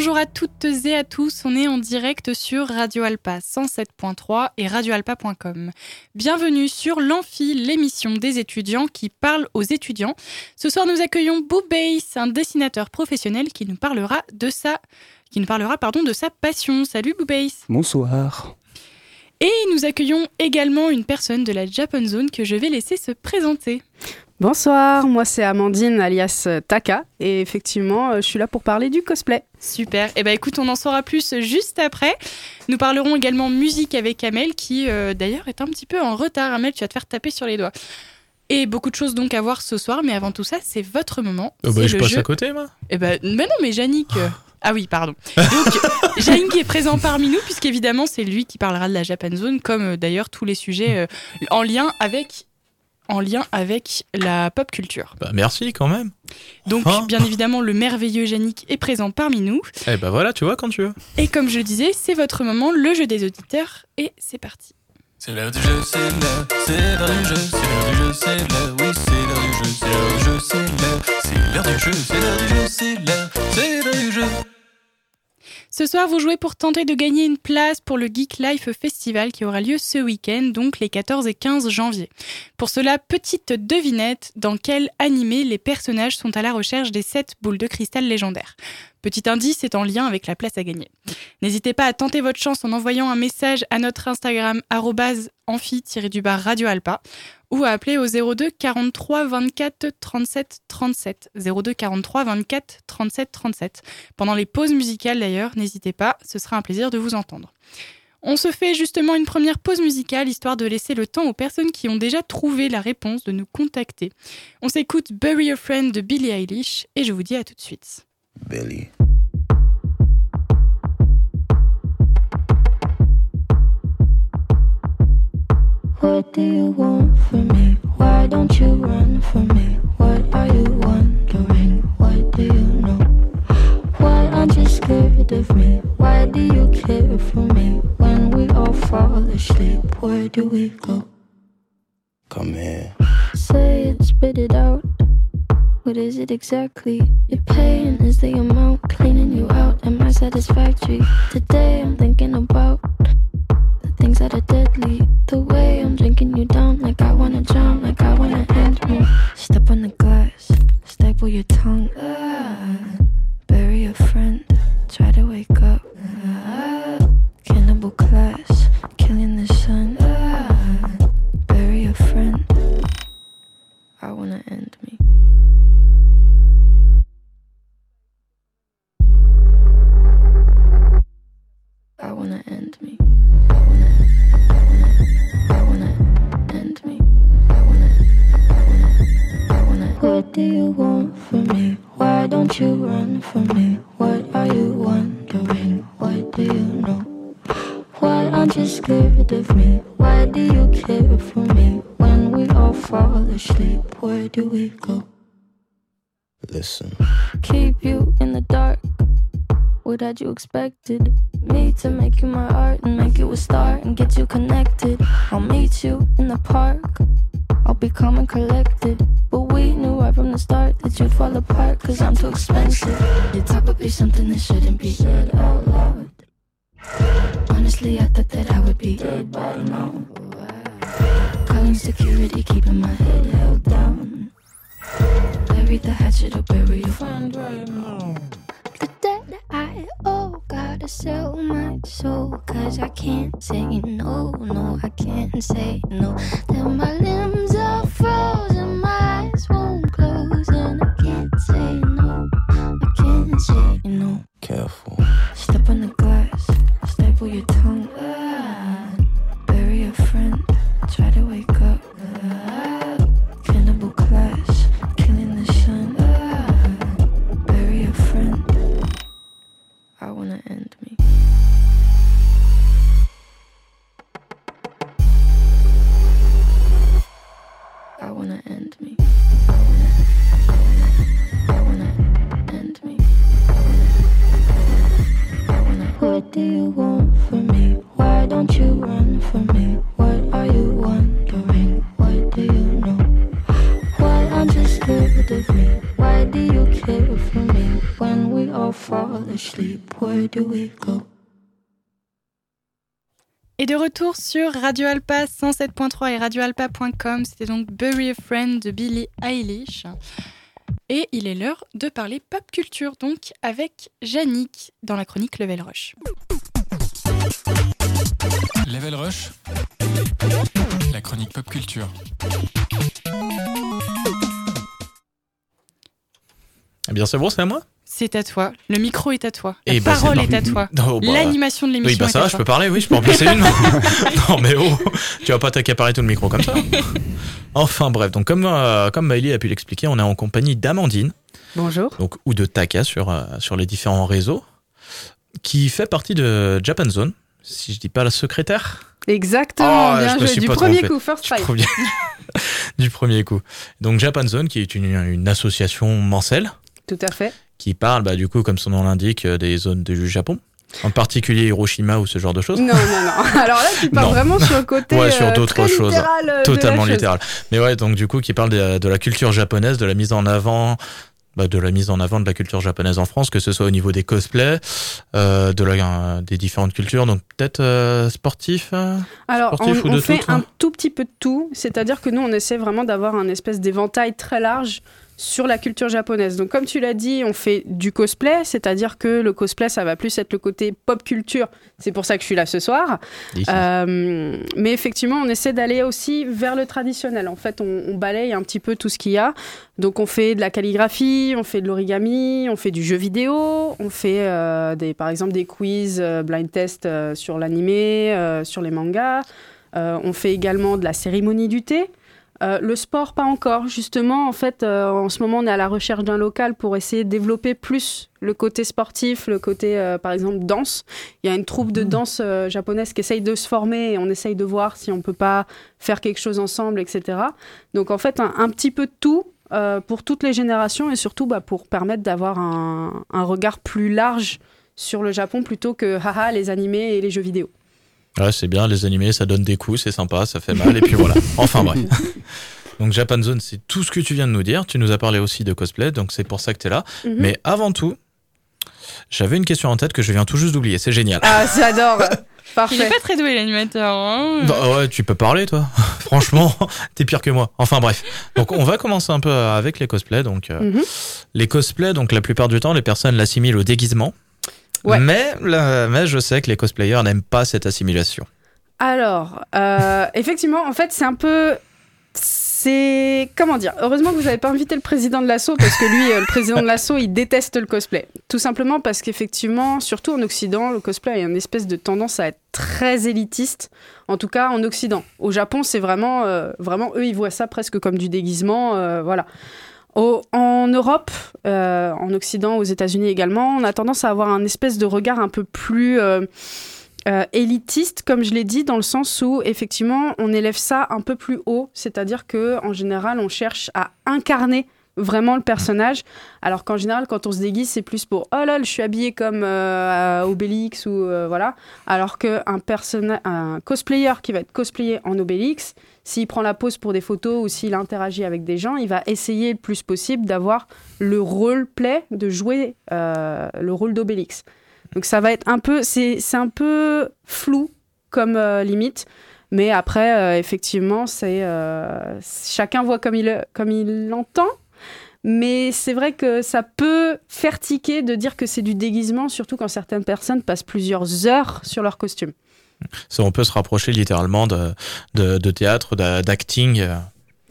Bonjour à toutes et à tous, on est en direct sur Radio Alpa 107.3 et radioalpa.com. Bienvenue sur l'Amphi, l'émission des étudiants qui parle aux étudiants. Ce soir, nous accueillons Boo Bass, un dessinateur professionnel qui nous parlera de sa, qui nous parlera, pardon, de sa passion. Salut Boo Bass. Bonsoir. Et nous accueillons également une personne de la Japan Zone que je vais laisser se présenter. Bonsoir, moi c'est Amandine alias Taka et effectivement je suis là pour parler du cosplay. Super, et eh ben écoute on en saura plus juste après. Nous parlerons également musique avec Amel qui euh, d'ailleurs est un petit peu en retard. Amel tu vas te faire taper sur les doigts. Et beaucoup de choses donc à voir ce soir, mais avant tout ça c'est votre moment. Oh bah, je passe à côté moi Eh ben mais non mais Yannick... Ah oui, pardon. Donc, Yannick est présent parmi nous, puisqu'évidemment, c'est lui qui parlera de la Japan Zone, comme euh, d'ailleurs tous les sujets euh, en lien avec en lien avec la pop culture. Bah merci quand même. Donc bien évidemment le merveilleux Yannick est présent parmi nous. Et eh bah voilà, tu vois quand tu veux. Et comme je le disais, c'est votre moment, le jeu des auditeurs et c'est parti. C'est l'heure du jeu, c'est l'heure, c'est l'heure du jeu, c'est l'heure du jeu, c'est l'heure, oui c'est l'heure du jeu, c'est l'heure du jeu, c'est l'heure, c'est l'heure du jeu, c'est l'heure du jeu, c'est l'heure, c'est l'heure du jeu. Ce soir, vous jouez pour tenter de gagner une place pour le Geek Life Festival qui aura lieu ce week-end, donc les 14 et 15 janvier. Pour cela, petite devinette, dans quel animé les personnages sont à la recherche des 7 boules de cristal légendaires? Petit indice, c'est en lien avec la place à gagner. N'hésitez pas à tenter votre chance en envoyant un message à notre Instagram amphi-radio alpa ou à appeler au 02 43 24 37 37. 02 43 24 37 37. Pendant les pauses musicales d'ailleurs, n'hésitez pas, ce sera un plaisir de vous entendre. On se fait justement une première pause musicale histoire de laisser le temps aux personnes qui ont déjà trouvé la réponse de nous contacter. On s'écoute Bury a Friend de Billie Eilish et je vous dis à tout de suite. Billy. What do you want from me? Why don't you run from me? What are you wondering? What do you know? Why aren't you scared of me? Why do you care for me? When we all fall asleep, where do we go? Come here. Say it, spit it out. What is it exactly? Your pain is the amount cleaning you out. Am I satisfactory? Today I'm thinking about things that are deadly. The way I'm drinking you down, like I wanna drown, like I wanna end me. Step on the glass, staple your tongue. Ah, bury a friend, try to wake up. Cannibal class, Keep you in the dark. What had you expected? Me to make you my art and make you a star and get you connected. I'll meet you in the park. I'll be calm and collected. But we knew right from the start that you'd fall apart, cause I'm too expensive. You're probably something that shouldn't be said out loud. Honestly, I thought that I would be dead by now. Calling security, keeping my head held down. Bury the hatchet or bury your friend right now. The debt I owe, gotta sell my soul. Cause I can't say no, no, I can't say no. Then my limbs are frozen, my eyes won't close, and I can't say no, I can't say no. Careful. Step on the glass, staple your tongue. Ah, and me. Et de retour sur Radio Alpa 107.3 et radioalpa.com, c'était donc Bury a Friend de Billie Eilish. Et il est l'heure de parler pop culture, donc avec Yannick dans la chronique Level Rush. Level Rush, la chronique pop culture. Eh bien, c'est bon, c'est à moi? C'est à toi, le micro est à toi, la Eh ben, parole est à toi, non, bah, l'animation de Oui, l'émission bah est ça à va, je toi. peux parler, oui, je peux en placer une. non, mais oh, tu vas pas t'accaparer tout le micro comme ça. Enfin, bref, donc comme, euh, comme Maëlie a pu l'expliquer, on est en compagnie d'Amandine, Bonjour. donc, ou de Taka sur, euh, sur les différents réseaux, qui fait partie de Japan Zone, si je dis pas la secrétaire. Exactement, Oh, je bien joué. Du premier trompé. coup, first Du fight. premier, du premier coup. Donc Japan Zone, qui est une, une association mensuelle, Tout à fait. Qui parle, bah, du coup, comme son nom l'indique, euh, des zones du Japon. En particulier Hiroshima ou ce genre de choses. Non, non, non. Alors là, tu Non. vraiment sur le côté Ouais, sur euh, d'autres choses. euh, Totalement chose. littéral. Mais ouais, donc du coup, qui parle de, de la culture japonaise, de la mise en avant, bah, de la mise en avant de la culture japonaise en France, que ce soit au niveau des cosplays, euh, de la, euh, des différentes cultures, donc peut-être euh, sportif. Alors, on, Sportif ou on de fait tout, un tout petit peu de tout, c'est-à-dire que nous, on essaie vraiment d'avoir un espèce d'éventail très large sur la culture japonaise. Donc, comme tu l'as dit, on fait du cosplay, c'est-à-dire que le cosplay, ça va plus être le côté pop culture. C'est pour ça que je suis là ce soir. Euh, mais effectivement, on essaie d'aller aussi vers le traditionnel. En fait, on, on balaye un petit peu tout ce qu'il y a. Donc, on fait de la calligraphie, on fait de l'origami, on fait du jeu vidéo, on fait euh, des, par exemple des quiz, euh, blind test sur l'animé, sur les mangas. On fait également de la cérémonie du thé. Euh, le sport, pas encore. Justement, en fait, euh, en ce moment, on est à la recherche d'un local pour essayer de développer plus le côté sportif, le côté, euh, par exemple, danse. Il y a une troupe de danse euh, japonaise qui essaye de se former et on essaye de voir si on peut pas faire quelque chose ensemble, etc. Donc, en fait, un, un petit peu de tout pour toutes les générations et surtout bah, pour permettre d'avoir un, un regard plus large sur le Japon plutôt que haha les animés et les jeux vidéo. Ouais, c'est bien, les animés, ça donne des coups, c'est sympa, ça fait mal, et puis voilà. Enfin bref. Donc Japan Zone, c'est tout ce que tu viens de nous dire. Tu nous as parlé aussi de cosplay, donc c'est pour ça que tu es là. Mhm. Mais avant tout, j'avais une question en tête que je viens tout juste d'oublier. C'est génial. Ah, j'adore Il est Parfait. pas très doué l'animateur. hein. Bah ouais, tu peux parler, toi. Franchement, t'es pire que moi. Enfin bref. Donc on va commencer un peu avec les cosplays. Donc euh, Mhm. les cosplays, donc la plupart du temps, les personnes l'assimilent au déguisement. Ouais. Mais, là, mais je sais que les cosplayers n'aiment pas cette assimilation. Alors, euh, effectivement, en fait, c'est un peu. C'est. Comment dire Heureusement que vous n'avez pas invité le président de l'assaut, parce que lui, euh, le président de l'assaut, il déteste le cosplay. Tout simplement parce qu'effectivement, surtout en Occident, le cosplay a une espèce de tendance à être très élitiste, en tout cas en Occident. Au Japon, c'est vraiment. euh, vraiment, eux, ils voient ça presque comme du déguisement. euh, voilà. En Europe, euh, en Occident, aux États-Unis également, on a tendance à avoir un espèce de regard un peu plus euh, euh, élitiste, comme je l'ai dit, dans le sens où effectivement on élève ça un peu plus haut, c'est-à-dire que en général on cherche à incarner vraiment le personnage, alors qu'en général quand on se déguise c'est plus pour oh là je suis habillé comme euh, Obélix ou euh, voilà, alors que un cosplayer qui va être cosplayé en Obélix, s'il prend la pose pour des photos ou s'il interagit avec des gens, il va essayer le plus possible d'avoir le roleplay, de jouer euh, le rôle d'Obélix. Donc ça va être un peu, c'est un peu flou comme euh, limite, mais après effectivement c'est chacun voit comme il comme il l'entend. Mais c'est vrai que ça peut faire tiquer de dire que c'est du déguisement, surtout quand certaines personnes passent plusieurs heures sur leur costume. Ça, on peut se rapprocher littéralement de, de, théâtre, d'a- d'acting.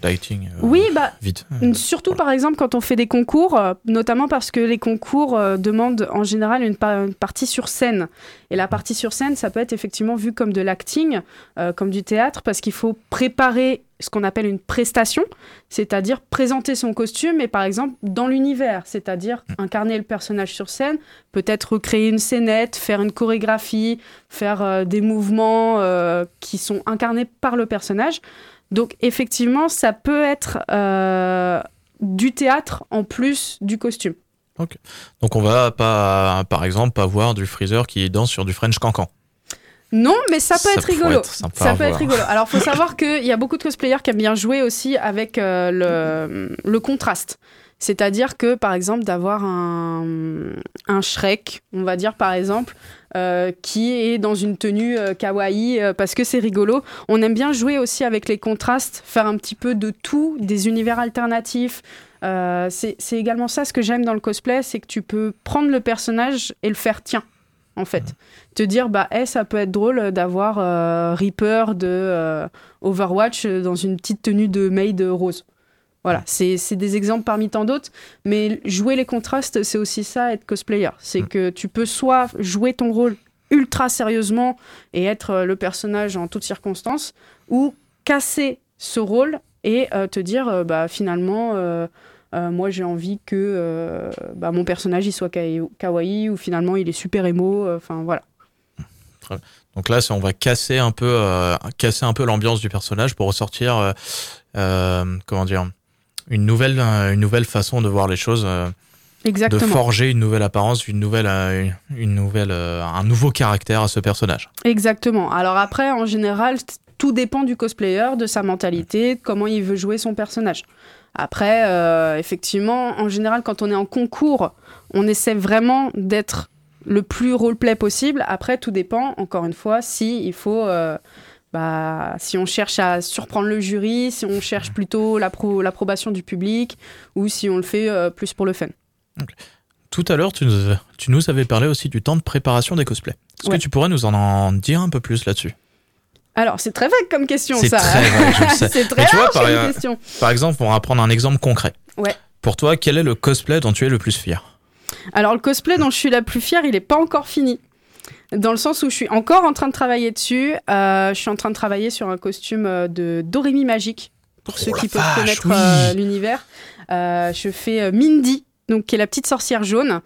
Euh, euh, Oui, bah Vite. Surtout par exemple quand on fait des concours, euh, notamment parce que les concours euh, demandent en général une, pa- une partie sur scène. Et la partie sur scène, ça peut être effectivement vu comme de l'acting, euh, comme du théâtre, parce qu'il faut préparer ce qu'on appelle une prestation, c'est-à-dire présenter son costume, mais par exemple dans l'univers, c'est-à-dire incarner le personnage sur scène, peut-être recréer une scénette, faire une chorégraphie, faire euh, des mouvements euh, qui sont incarnés par le personnage. Donc effectivement, ça peut être euh, du théâtre en plus du costume. Donc on va pas, par exemple, pas voir du freezer qui danse sur du French cancan. Non, mais ça peut Ça être rigolo. être ça peut être rigolo. Alors, faut savoir qu'il y a beaucoup de cosplayers qui aiment bien jouer aussi avec euh, le, le contraste. C'est-à-dire que, par exemple, d'avoir un, un Shrek, on va dire par exemple, euh, qui est dans une tenue euh, kawaii euh, parce que c'est rigolo. On aime bien jouer aussi avec les contrastes, faire un petit peu de tout, des univers alternatifs. C'est également ça ce que j'aime dans le cosplay, c'est que tu peux prendre le personnage et le faire tien, en fait. Te dire, bah, eh, ça peut être drôle d'avoir euh, Reaper de euh, Overwatch dans une petite tenue de maid rose. Voilà, c'est des exemples parmi tant d'autres, mais jouer les contrastes, c'est aussi ça, être cosplayer. C'est Mm. que tu peux soit jouer ton rôle ultra sérieusement et être euh, le personnage en toutes circonstances, ou casser ce rôle et euh, te dire, euh, bah, finalement, euh, moi j'ai envie que bah, mon personnage il soit ka- kawaii, ou finalement il est super émo, enfin voilà. Donc là, on va casser un peu, casser un peu l'ambiance du personnage pour ressortir, euh, comment dire, une nouvelle, euh, une nouvelle façon de voir les choses, euh, de forger une nouvelle apparence, une nouvelle, euh, une- nouvelle, un nouveau caractère à ce personnage. Exactement. Alors après, en général, tout dépend du cosplayer, de sa mentalité, de comment il veut jouer son personnage. Après, euh, effectivement, en général, quand on est en concours, on essaie vraiment d'être le plus roleplay possible. Après, tout dépend, encore une fois, si il faut... euh, bah, si on cherche à surprendre le jury, si on cherche plutôt l'appro- l'approbation du public, ou si on le fait euh, plus pour le fun. Tout à l'heure, tu nous, tu nous avais parlé aussi du temps de préparation des cosplays. Est-ce Ouais. que tu pourrais nous en, en dire un peu plus là-dessus? Alors, c'est très vague comme question, C'est ça. très vague, je le sais. c'est très large par- question. Par exemple, on va prendre un exemple concret. Ouais. Pour toi, quel est le cosplay dont tu es le plus fier? Alors le cosplay dont je suis la plus fière, il n'est pas encore fini. Dans le sens où je suis encore en train de travailler dessus. Euh, je suis en train de travailler sur un costume euh, de Doremi Magique, pour Oh ceux qui peuvent vache, connaître oui. euh, l'univers. Euh, je fais Mindy, donc qui est la petite sorcière jaune.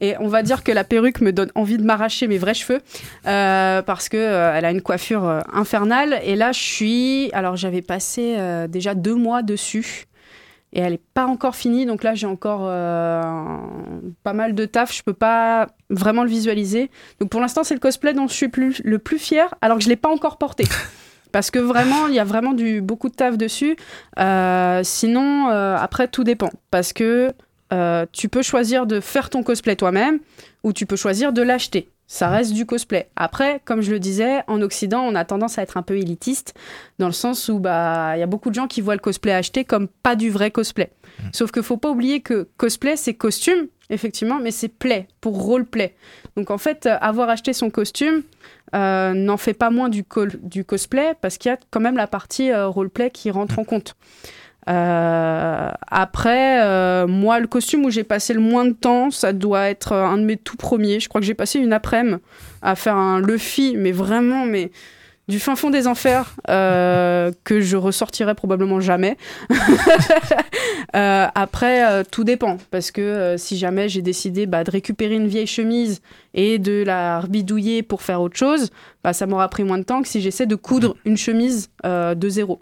Et on va dire que la perruque me donne envie de m'arracher mes vrais cheveux euh, parce que euh, elle a une coiffure euh, infernale. Et là, je suis. Alors, j'avais passé déjà deux mois dessus et elle n'est pas encore finie. Donc là, j'ai encore euh, pas mal de taf. Je peux pas vraiment le visualiser. Donc pour l'instant, c'est le cosplay dont je suis plus, le plus fier, alors que je l'ai pas encore porté. Parce que vraiment, il y a vraiment du, beaucoup de taf dessus. Euh, sinon, euh, après, tout dépend. Parce que tu peux choisir de faire ton cosplay toi-même ou tu peux choisir de l'acheter. Ça reste du cosplay. Après, comme je le disais, en Occident, on a tendance à être un peu élitiste dans le sens où bah il y a beaucoup de gens qui voient le cosplay acheté comme pas du vrai cosplay. Sauf que faut pas oublier que cosplay c'est costume effectivement, mais c'est play pour roleplay. Donc en fait, euh, avoir acheté son costume euh, n'en fait pas moins du, cosplay parce qu'il y a quand même la partie euh, roleplay qui rentre en compte. Euh, après, euh, moi, le costume où j'ai passé le moins de temps, ça doit être euh, un de mes tout premiers. Je crois que j'ai passé une après-midi à faire un Luffy, mais vraiment, mais du fin fond des enfers, que je ressortirai probablement jamais. Après, tout dépend, parce que si jamais j'ai décidé bah, de récupérer une vieille chemise et de la bidouiller pour faire autre chose, bah, ça m'aura pris moins de temps que si j'essaie de coudre une chemise de zéro.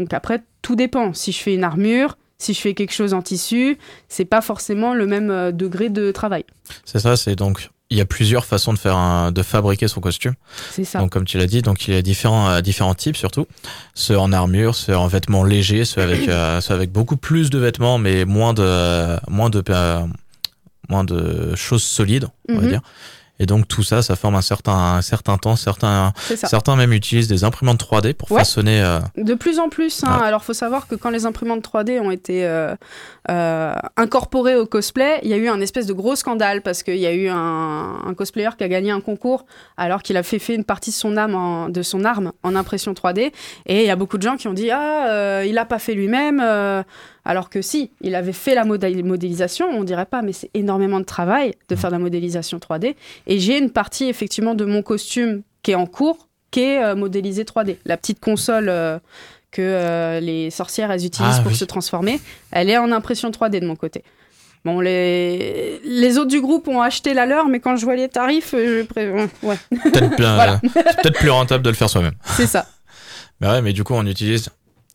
Donc après, tout dépend. Si je fais une armure, si je fais quelque chose en tissu, c'est pas forcément le même euh, degré de travail. C'est ça, c'est donc il y a plusieurs façons de faire un- de fabriquer son costume. C'est ça. Donc comme tu l'as dit, donc il y a différents euh, différents types surtout, ceux en armure, ceux en vêtements légers, ceux avec euh, ceux avec beaucoup plus de vêtements mais moins de moins de euh, moins de choses solides, on va Mhm. dire. Et donc tout ça, ça forme un certain un certain temps, certains certains même utilisent des imprimantes 3D pour Ouais. façonner euh, De plus en plus. Hein. Ouais. Alors, faut savoir que quand les imprimantes 3D ont été euh, euh, incorporées au cosplay, il y a eu un espèce de gros scandale parce qu'il y a eu un, un cosplayer qui a gagné un concours alors qu'il a fait, fait une partie de son, âme en- de son arme en impression 3D. Et il y a beaucoup de gens qui ont dit Ah, il l'a pas fait lui-même. Alors que si, il avait fait la modé- modélisation, on dirait pas, mais c'est énormément de travail de faire de la modélisation 3D. Et j'ai une partie effectivement de mon costume qui est en cours, qui est euh, modélisée 3D. La petite console euh, que euh, les sorcières elles utilisent Ah, pour oui. se transformer, elle est en impression 3D de mon côté. Bon, les, les autres du groupe ont acheté la leur, mais quand je vois les tarifs, je pré- ouais, peut-être plus, Voilà. rentable de le faire soi-même. c'est ça. Mais ouais, mais du coup, on utilise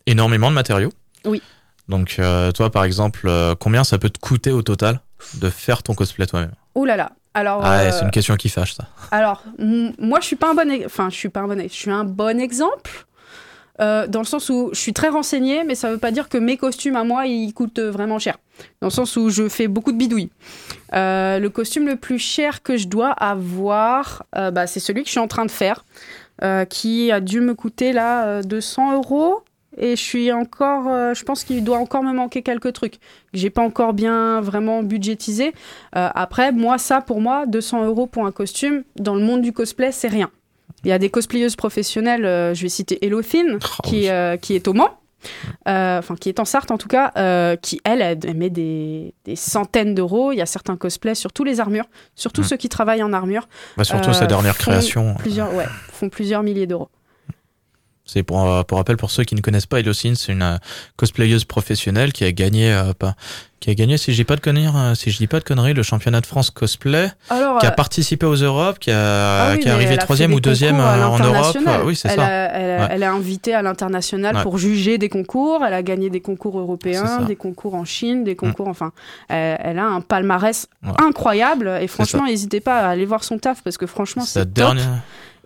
énormément de matériaux. Oui. Donc, euh, toi, par exemple, euh, combien ça peut te coûter au total de faire ton cosplay toi-même Oh là là. Alors, Ah, ouais, euh, c'est une question qui fâche, ça. alors moi, je suis pas un bon, e- enfin, je suis pas un bon, e- je suis un bon exemple. euh, dans le sens où je suis très renseignée, mais ça veut pas dire que mes costumes à moi, ils coûtent vraiment cher. Dans le sens où je fais beaucoup de bidouilles. Euh, le costume le plus cher que je dois avoir, euh, bah, c'est celui que je suis en train de faire, qui a dû me coûter là euh, 200 euros. Et je suis encore, euh, je pense qu'il doit encore me manquer quelques trucs que j'ai pas encore bien vraiment budgétisé. Euh, après, moi, ça pour moi, 200 euros pour un costume dans le monde du cosplay, c'est rien. Il y a des cosplayeuses professionnelles, euh, je vais citer Elothin, Oh, qui, qui est au Mans, enfin qui est en Sarthe en tout cas, qui elle, elle met des, des centaines d'euros. Il y a certains cosplays sur tous les armures, surtout Mm. ceux qui travaillent en armure, Bah, surtout sa dernière création. plusieurs, ouais, font plusieurs milliers d'euros. C'est pour, euh, pour rappel pour ceux qui ne connaissent pas Elocine, c'est une euh, cosplayeuse professionnelle qui a gagné euh, pas, qui a gagné si je dis pas de conneries, si je dis pas de conneries, le championnat de France cosplay, Alors, qui a participé aux Europes, qui a Ah oui, qui est arrivé troisième ou deuxième en Europe. Oui, c'est elle ça. A, elle, a- Ouais. elle est invitée à l'international Ouais. pour juger des concours. Elle a gagné des concours européens, des concours en Chine, des concours. Enfin, elle, elle a un palmarès Ouais. incroyable. Et franchement, n'hésitez pas à aller voir son taf parce que franchement, c'est top. dernière,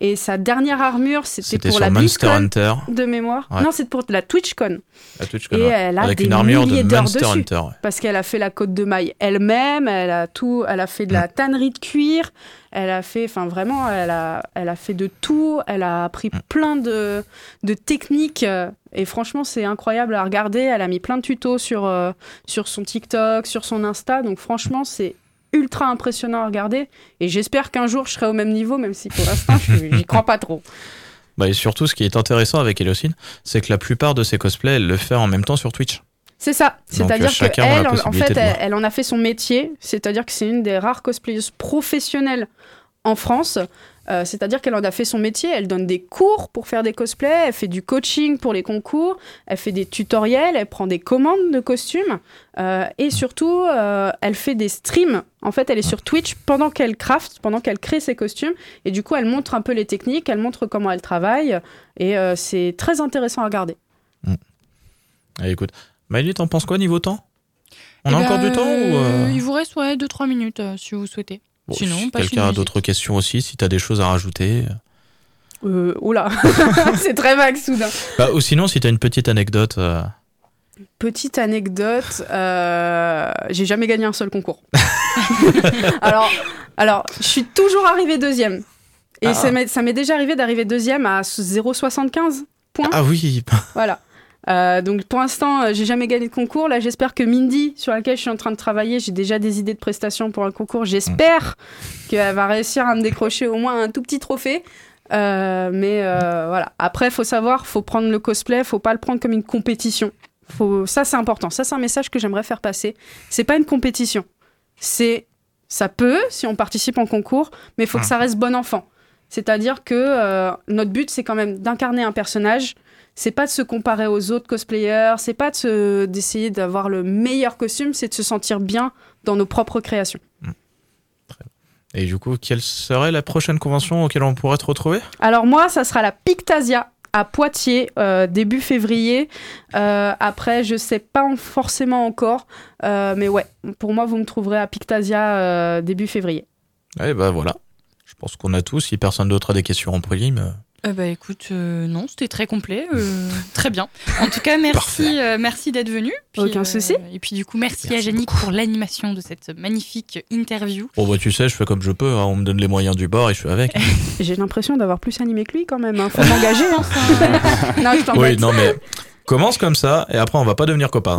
Et sa dernière armure, c'était c'était pour sur la Monster Hunter, de mémoire. Ouais. Non, c'est pour la TwitchCon. la Twitch Et elle a avec des une armure de milliers Monster dessus. Hunter. ouais. parce qu'elle a fait la côte de maille elle-même, elle a tout, elle a fait de la Mm. tannerie de cuir, elle a fait, enfin vraiment, elle a, elle a fait de tout, elle a appris Mm. plein de, de techniques euh, et franchement c'est incroyable à regarder. Elle a mis plein de tutos sur euh, sur son TikTok, sur son Insta, donc franchement c'est ultra impressionnant à regarder et j'espère qu'un jour je serai au même niveau, même si pour l'instant je- j'y crois pas trop. Bah, et surtout, ce qui est intéressant avec Elocine, c'est que la plupart de ses cosplays, elle le fait en même temps sur Twitch. C'est ça. C'est-à-dire qu'elle, en, fait, elle en a fait son métier. C'est-à-dire que c'est une des rares cosplayeuses professionnelles en France. Euh, c'est-à-dire qu'elle en a fait son métier. Elle donne des cours pour faire des cosplays. Elle fait du coaching pour les concours. Elle fait des tutoriels. Elle prend des commandes de costumes. Euh, et surtout, euh, elle fait des streams. En fait, elle est sur Twitch pendant qu'elle craft, pendant qu'elle crée ses costumes. Et du coup, elle montre un peu les techniques. Elle montre comment elle travaille. Et euh, c'est très intéressant à regarder. Allez, écoute, Maëlie, t'en penses quoi niveau temps? On Eh a ben, encore du temps ou euh, Il vous reste ouais, 2-3 minutes euh, si vous souhaitez. Bon, sinon, si quelqu'un a d'autres questions aussi, si t'as des choses à rajouter. Euh, oula, c'est très vague soudain. Bah, ou sinon, si t'as une petite anecdote. euh, Petite anecdote, euh, j'ai jamais gagné un seul concours. alors, alors, je suis toujours arrivée deuxième. Et Ah. ça m'est- ça m'est déjà arrivé d'arriver deuxième à 0,75 points. Ah oui, Voilà. Euh, donc pour l'instant, euh, j'ai jamais gagné de concours. Là, j'espère que Mindy, sur laquelle je suis en train de travailler, j'ai déjà des idées de prestations pour un concours. J'espère qu'elle va réussir à me décrocher au moins un tout petit trophée. Euh, mais euh, voilà. Après, faut savoir, faut prendre le cosplay, faut pas le prendre comme une compétition. Faut... Ça, c'est important. Ça, c'est un message que j'aimerais faire passer. C'est pas une compétition. C'est ça peut si on participe en concours, mais il faut que ça reste bon enfant. C'est-à-dire que euh, notre but, c'est quand même d'incarner un personnage. C'est pas de se comparer aux autres cosplayers, c'est pas de d'essayer d'avoir le meilleur costume, c'est de se sentir bien dans nos propres créations. Et du coup, quelle serait la prochaine convention auquel on pourrait te retrouver? Alors moi, ça sera la Pictasia à Poitiers euh, début février. Euh, après, je sais pas en- forcément encore, euh, mais ouais, pour moi, vous me trouverez à Pictasia début février. Eh bah voilà. Je pense qu'on a tous. Si personne d'autre a des questions en prélim. Euh, bah écoute, euh, non, c'était très complet, euh, très bien. En tout cas, merci, euh, merci d'être venu. Puis, Aucun euh, souci. Et puis du coup, merci, à Yannick pour l'animation de cette magnifique interview. Bon bah tu sais, je fais comme je peux. hein. On me donne les moyens du bord et je suis avec. J'ai l'impression d'avoir plus animé que lui quand même. hein. Faut m'engager. hein. non, je oui, non mais commence comme ça et après on va pas devenir copains.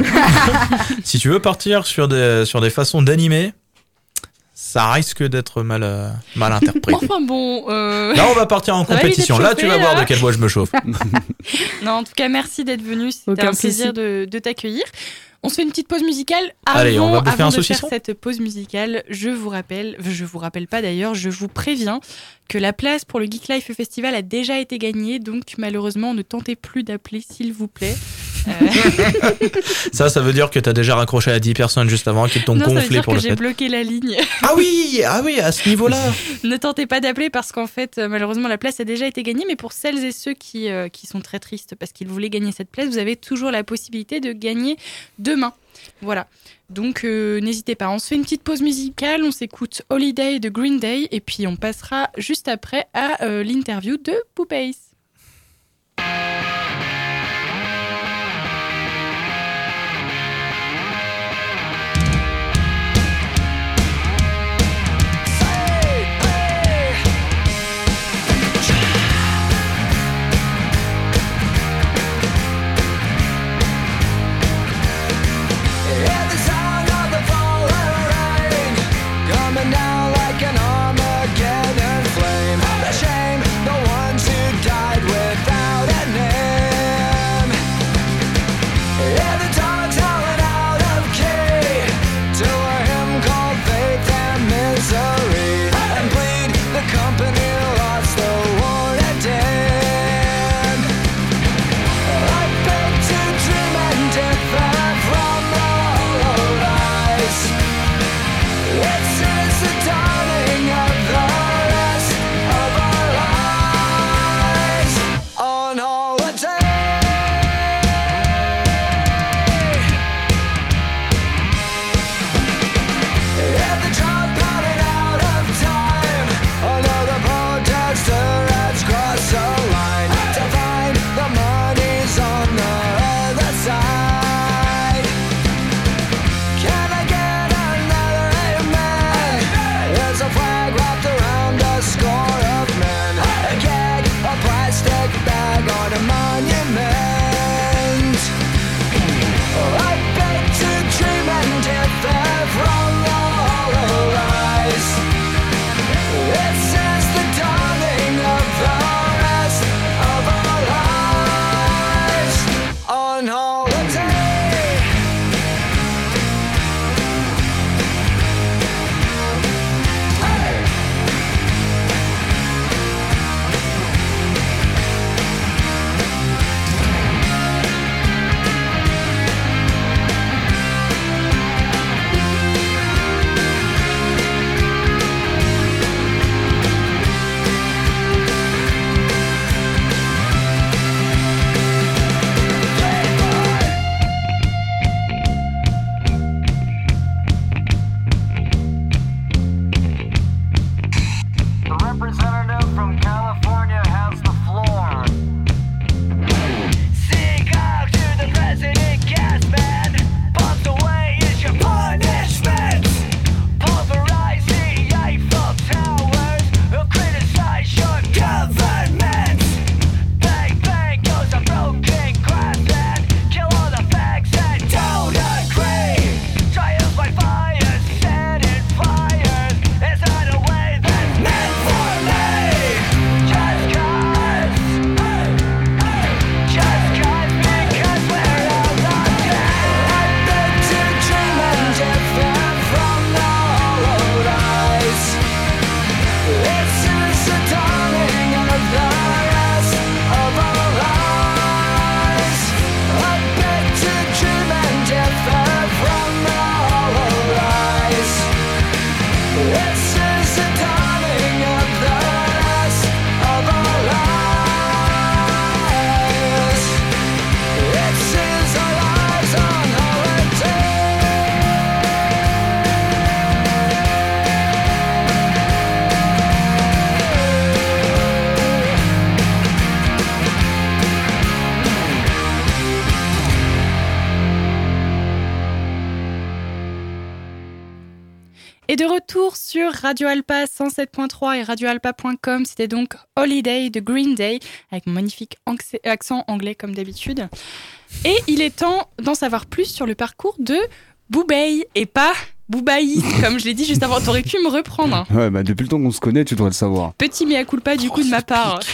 si tu veux partir sur des sur des façons d'animer, ça risque d'être mal euh, mal interprété. Enfin bon, euh, Là, on va partir en Ça compétition. Là, tu vas voir de quel bois je me chauffe. non, en tout cas, merci d'être venu. C'était un plaisir de, de t'accueillir. On se fait une petite pause musicale. Avant, Allez, on va bouffer avant un de faire saucisson cette pause musicale, je vous rappelle, je vous rappelle pas d'ailleurs, je vous préviens que la place pour le Geek Life Festival a déjà été gagnée, donc malheureusement, ne tentez plus d'appeler, s'il vous plaît. Euh, Ça, ça veut dire que t'as déjà raccroché à 10 personnes juste avant qui t'ont non, ça veut gonflé dire pour que le j'ai bloqué la ligne. Ah oui, ah oui, à ce niveau-là. ne tentez pas d'appeler parce qu'en fait, euh, malheureusement, la place a déjà été gagnée. Mais pour celles et ceux qui, euh, qui sont très tristes parce qu'ils voulaient gagner cette place, vous avez toujours la possibilité de gagner demain. Voilà. Donc euh, n'hésitez pas. On se fait une petite pause musicale. On s'écoute Holiday de Green Day et puis on passera juste après à euh, l'interview de Poupace. Radio Alpa 107.3 et radioalpa.com, c'était donc Holiday de Green Day, avec mon magnifique accent anglais comme d'habitude. Et il est temps d'en savoir plus sur le parcours de Boubey et pas Boubaï, comme je l'ai dit juste avant. T'aurais pu me reprendre. Ouais, bah depuis le temps qu'on se connaît, tu devrais le savoir. Petit mea culpa du coup de ma part.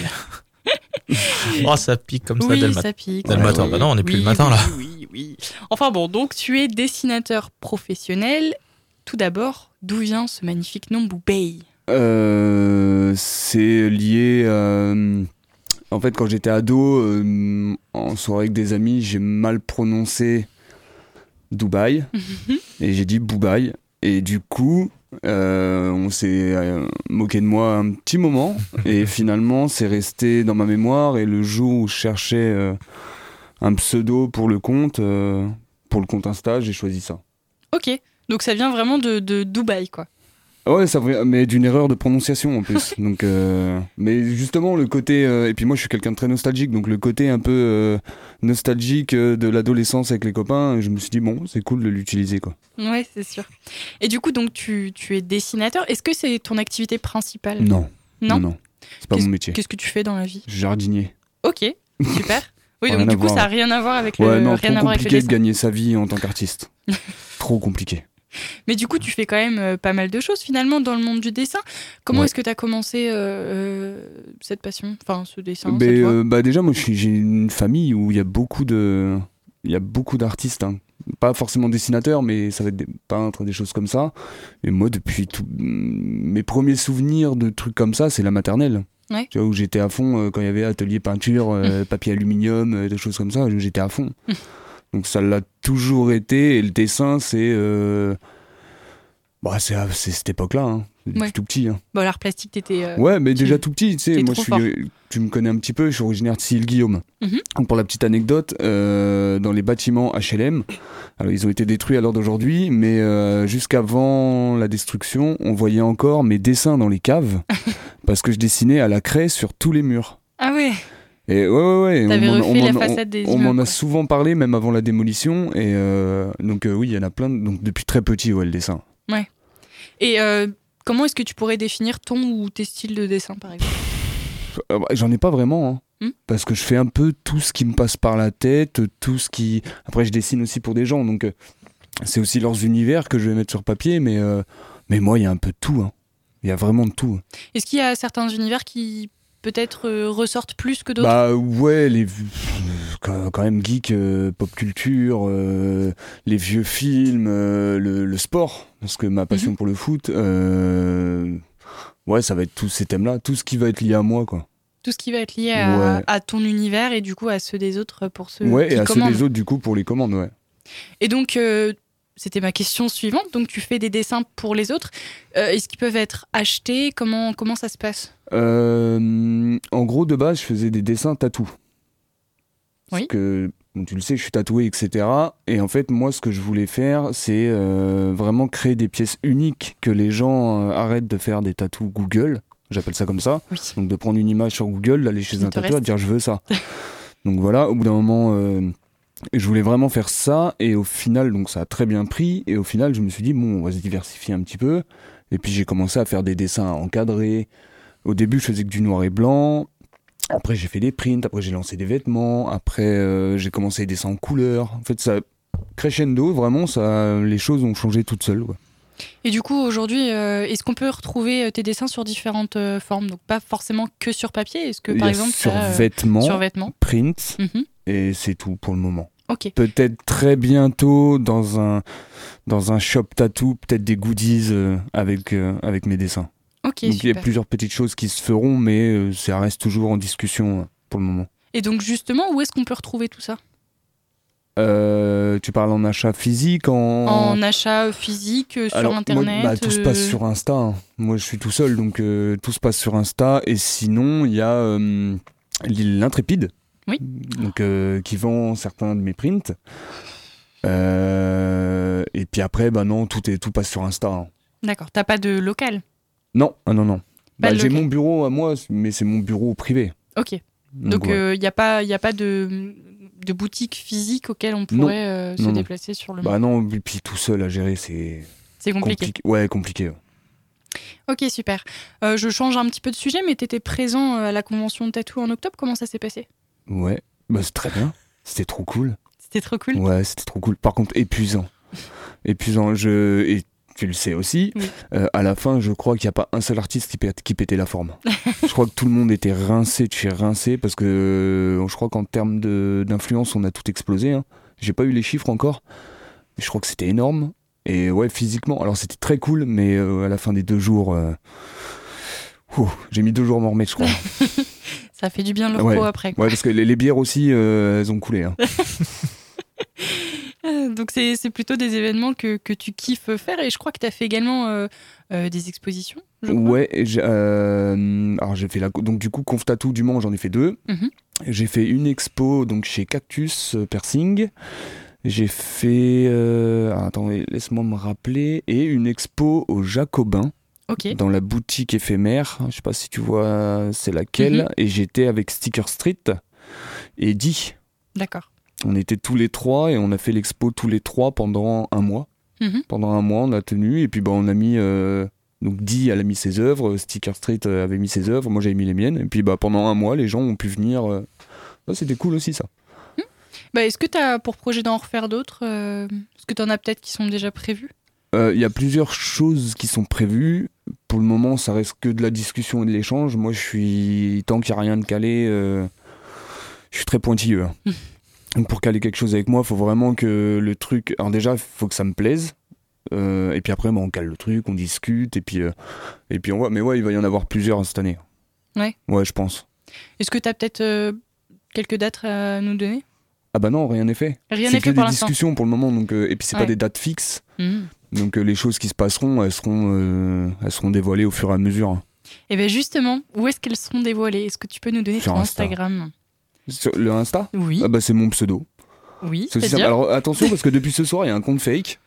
Oh, ça pique comme ça oui, dès le matin. ça pique. Dès le matin. Bah non, on n'est plus le matin là. Oui, oui, oui. Enfin bon, donc tu es dessinateur professionnel. Tout d'abord, d'où vient ce magnifique nom Boubey Euh, c'est lié. euh, en fait, quand j'étais ado, euh, en soirée avec des amis, j'ai mal prononcé Dubaï et j'ai dit Boubaï. Et du coup, euh, on s'est euh, moqué de moi un petit moment et finalement, c'est resté dans ma mémoire. Et le jour où je cherchais euh, un pseudo pour le compte, pour le compte Insta, j'ai choisi ça. Ok. Donc ça vient vraiment de, de Dubaï, quoi. Ouais, ça vient- mais d'une erreur de prononciation en plus. donc, euh, mais justement le côté euh, et puis moi je suis quelqu'un de très nostalgique, donc le côté un peu euh, nostalgique de l'adolescence avec les copains, je me suis dit bon, c'est cool de l'utiliser quoi. Ouais, c'est sûr. Et du coup, donc tu, tu es dessinateur. Est-ce que c'est ton activité principale? Non, Non? Non, non, c'est pas mon métier. Qu'est-ce que tu fais dans la vie? Jardinier. Ok, super. Oui, donc du coup, voir. ça n'a rien à voir avec Ouais, le, non, rien à trop voir avec le compliqué de gagner sa vie en tant qu'artiste. trop compliqué. Mais du coup, tu fais quand même euh, pas mal de choses finalement dans le monde du dessin. Comment Ouais. est-ce que tu as commencé euh, euh, cette passion Enfin, ce dessin cette euh, bah déjà moi j'ai une famille où il y a beaucoup de il y a beaucoup d'artistes hein. pas forcément dessinateurs mais ça va être des peintres des choses comme ça et moi depuis tout mes premiers souvenirs de trucs comme ça c'est la maternelle Ouais. tu vois où j'étais à fond euh, quand il y avait atelier peinture euh, papier aluminium des choses comme ça j'étais à fond donc ça l'a toujours été et le dessin c'est euh, bah, c'est à- cette époque là hein. Ouais. tout petit hein. Bon, l'art plastique, t'étais. euh, Ouais, mais tu- déjà tout petit, tu sais, moi je trop suis, tu me connais un petit peu, je suis originaire de Sille-Guillaume. Mhm. Donc pour la petite anecdote, euh, dans les bâtiments HLM, alors ils ont été détruits à l'heure d'aujourd'hui, mais euh, jusqu'avant la destruction, on voyait encore mes dessins dans les caves, parce que je dessinais à la craie sur tous les murs. Ah ouais Et ouais, ouais, ouais. T'avais on m'en- refait la façade des On, on m'en a souvent parlé, même avant la démolition, et euh, donc euh, oui, il y en a plein. de- Donc depuis très petit, ouais, le dessin. Et euh, comment est-ce que tu pourrais définir ton ou tes styles de dessin, par exemple? Bah, J'en ai pas vraiment, hein. Hmm? parce que je fais un peu tout ce qui me passe par la tête, tout ce qui. Après, je dessine aussi pour des gens, donc c'est aussi leurs univers que je vais mettre sur papier, mais, mais moi, il y a un peu de tout. hein. Il y a vraiment de tout. Est-ce qu'il y a certains univers qui peut-être euh, ressortent plus que d'autres? Bah ouais, les quand même geek, euh, pop culture, euh, les vieux films, euh, le, le sport, parce que ma passion Mhm. pour le foot, ouais, ça va être tous ces thèmes-là, tout ce qui va être lié à moi, quoi. Tout ce qui va être lié à, Ouais. à ton univers et du coup à ceux des autres pour ceux ouais, qui et à ceux des autres, du coup, pour les commandes, ouais. Et donc, c'était ma question suivante. Donc, tu fais des dessins pour les autres. Euh, Est-ce qu'ils peuvent être achetés? Comment, comment ça se passe? Euh, en gros, de base, je faisais des dessins tatou. Parce Oui. que, tu le sais, je suis tatoué, etc. Et en fait, moi, ce que je voulais faire, c'est euh, vraiment créer des pièces uniques que les gens euh, arrêtent de faire des tatous Google. J'appelle ça comme ça. Oui. Donc, de prendre une image sur Google, d'aller chez un tatoueur, de dire je veux ça. donc voilà, au bout d'un moment, je voulais vraiment faire ça. Et au final, donc ça a très bien pris. Et au final, je me suis dit, bon, on va se diversifier un petit peu. Et puis j'ai commencé à faire des dessins encadrés. Au début, je faisais que du noir et blanc. Après, j'ai fait des prints. Après, j'ai lancé des vêtements. Après, euh, j'ai commencé les dessins en couleur. En fait, ça crescendo, vraiment, ça, les choses ont changé toutes seules. Et du coup, aujourd'hui, euh, est-ce qu'on peut retrouver euh, tes dessins sur différentes euh, formes? Donc, pas forcément que sur papier. Est-ce que, par exemple, sur euh, vêtements, sur vêtements? print, Mhm. et c'est tout pour le moment. Ok. Peut-être très bientôt dans un dans un shop tattoo, peut-être des goodies avec avec mes dessins. Donc il y a plusieurs petites choses qui se feront, mais euh, ça reste toujours en discussion euh, pour le moment. Et donc, justement, où est-ce qu'on peut retrouver tout ça? Euh, tu parles en achat physique, en, En achat physique, euh, sur Alors, moi, Internet bah, tout se passe sur Insta. hein. Moi, je suis tout seul, donc tout se passe sur Insta. Et sinon, il y a l'Intrépide, Oui. donc qui vend certains de mes prints. Et puis après, bah non, tout est tout passe sur Insta. hein. D'accord. T'as pas de local? Non, ah non non. Pas Bah, j'ai mon bureau à moi, mais c'est mon bureau privé. Ok. Donc, il ouais. n'y a pas, y a pas de, de boutique physique auquel on pourrait euh, se Non, non. déplacer sur le bah non, et puis tout seul à gérer, c'est C'est compliqué. compliqué. Ouais, compliqué. ouais. Ok, super. Euh, je change un petit peu de sujet, mais tu étais présent euh, à la convention de tatou en octobre. Comment ça s'est passé? Ouais, bah c'est très bien. C'était trop cool. C'était trop cool. Ouais, c'était trop cool. Par contre, épuisant. épuisant. Je... Et tu le sais aussi, Oui. euh, à la fin, je crois qu'il n'y a pas un seul artiste qui, qui pétait la forme. je crois que tout le monde était rincé de chez rincé parce que euh, je crois qu'en termes d'influence, on a tout explosé. Hein. J'ai pas eu les chiffres encore, mais je crois que c'était énorme. Et ouais, physiquement, alors c'était très cool, mais euh, à la fin des deux jours, euh, j'ai mis deux jours à m'en remettre, je crois. Ça fait du bien le Ouais. repos après. quoi. ouais, parce que les, les bières aussi, elles ont coulé. Hein. Donc c'est plutôt des événements que, que tu kiffes faire et je crois que tu as fait également euh, euh, des expositions. Je crois. Ouais, euh, alors j'ai fait la donc du coup Conf Tattoo du Mans, j'en ai fait deux. Mhm. J'ai fait une expo donc chez Cactus Piercing. J'ai fait. attendez, laisse-moi me rappeler. Et une expo au Jacobin, Ok. dans la boutique éphémère. Je sais pas si tu vois c'est laquelle. Mhm. Et j'étais avec Sticker Street et Di. D'accord. On était tous les trois et on a fait l'expo tous les trois pendant un mois. Mhm. Pendant un mois, on a tenu et puis bah, on a mis. euh, donc Di, elle a mis ses œuvres, Sticker Street euh, avait mis ses œuvres, moi j'avais mis les miennes. Et puis bah, pendant un mois, les gens ont pu venir. euh, C'était cool aussi ça. Bah, Est-ce que tu as pour projet d'en refaire d'autres euh, Est-ce que tu en as peut-être qui sont déjà prévus? Il y a plusieurs choses qui sont prévues. Pour le moment, ça reste que de la discussion et de l'échange. Moi, je suis. Tant qu'il n'y a rien de calé, je suis très pointilleux. hein. Donc, pour caler quelque chose avec moi, il faut vraiment que le truc. Alors, déjà, il faut que ça me plaise. Euh, et puis après, bah, on cale le truc, on discute. Et puis, euh, et puis on voit. Mais ouais, il va y en avoir plusieurs cette année. Ouais. Ouais, je pense. Est-ce que tu as peut-être euh, quelques dates à nous donner? Ah bah non, rien n'est fait. Rien n'est que fait pour des l'instant. discussions pour le moment. Donc, et puis, c'est Ouais. pas des dates fixes. Mhm. Donc, les choses qui se passeront, elles seront, elles seront dévoilées au fur et à mesure. Et bien justement, où est-ce qu'elles seront dévoilées? Est-ce que tu peux nous donner Sur ton Insta. Instagram? Sur le Insta Oui, Ah bah c'est mon pseudo. oui, C'est c'est-à-dire Alors attention parce que depuis ce soir il y a un compte fake